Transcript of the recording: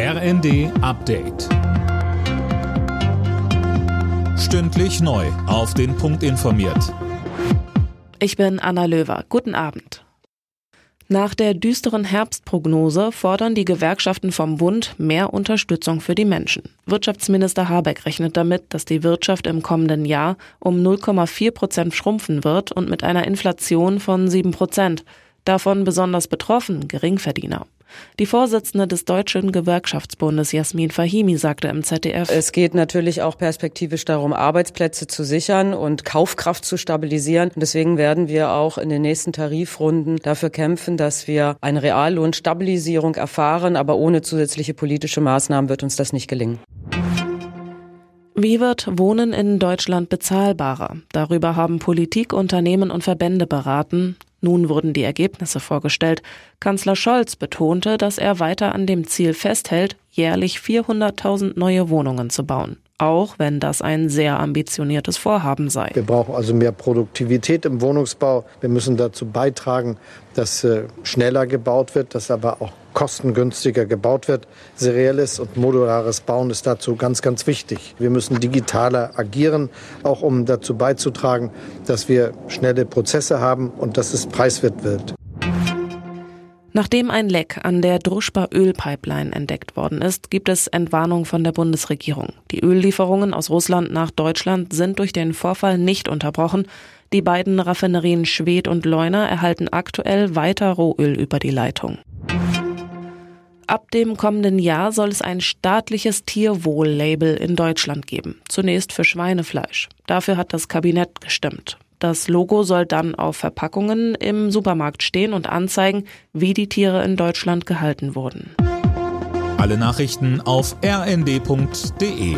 RND Update. Stündlich neu. Auf den Punkt informiert. Ich bin Anna Löwer. Guten Abend. Nach der düsteren Herbstprognose fordern die Gewerkschaften vom Bund mehr Unterstützung für die Menschen. Wirtschaftsminister Habeck rechnet damit, dass die Wirtschaft im kommenden Jahr um 0,4 Prozent schrumpfen wird und mit einer Inflation von 7 Prozent. Davon besonders betroffen Geringverdiener. Die Vorsitzende des Deutschen Gewerkschaftsbundes Jasmin Fahimi sagte im ZDF, es geht natürlich auch perspektivisch darum, Arbeitsplätze zu sichern und Kaufkraft zu stabilisieren. Und deswegen werden wir auch in den nächsten Tarifrunden dafür kämpfen, dass wir eine Reallohnstabilisierung erfahren. Aber ohne zusätzliche politische Maßnahmen wird uns das nicht gelingen. Wie wird Wohnen in Deutschland bezahlbarer? Darüber haben Politik, Unternehmen und Verbände beraten. Nun wurden die Ergebnisse vorgestellt. Kanzler Scholz betonte, dass er weiter an dem Ziel festhält, jährlich 400.000 neue Wohnungen zu bauen. Auch wenn das ein sehr ambitioniertes Vorhaben sei. Wir brauchen also mehr Produktivität im Wohnungsbau. Wir müssen dazu beitragen, dass äh, schneller gebaut wird, dass aber auch kostengünstiger gebaut wird. Serielles und modulares Bauen ist dazu ganz, ganz wichtig. Wir müssen digitaler agieren, auch um dazu beizutragen, dass wir schnelle Prozesse haben und dass es preiswert wird. Nachdem ein Leck an der Druschba Ölpipeline entdeckt worden ist, gibt es Entwarnung von der Bundesregierung. Die Öllieferungen aus Russland nach Deutschland sind durch den Vorfall nicht unterbrochen. Die beiden Raffinerien Schwedt und Leuna erhalten aktuell weiter Rohöl über die Leitung. Ab dem kommenden Jahr soll es ein staatliches Tierwohl-Label in Deutschland geben. Zunächst für Schweinefleisch. Dafür hat das Kabinett gestimmt. Das Logo soll dann auf Verpackungen im Supermarkt stehen und anzeigen, wie die Tiere in Deutschland gehalten wurden. Alle Nachrichten auf rnd.de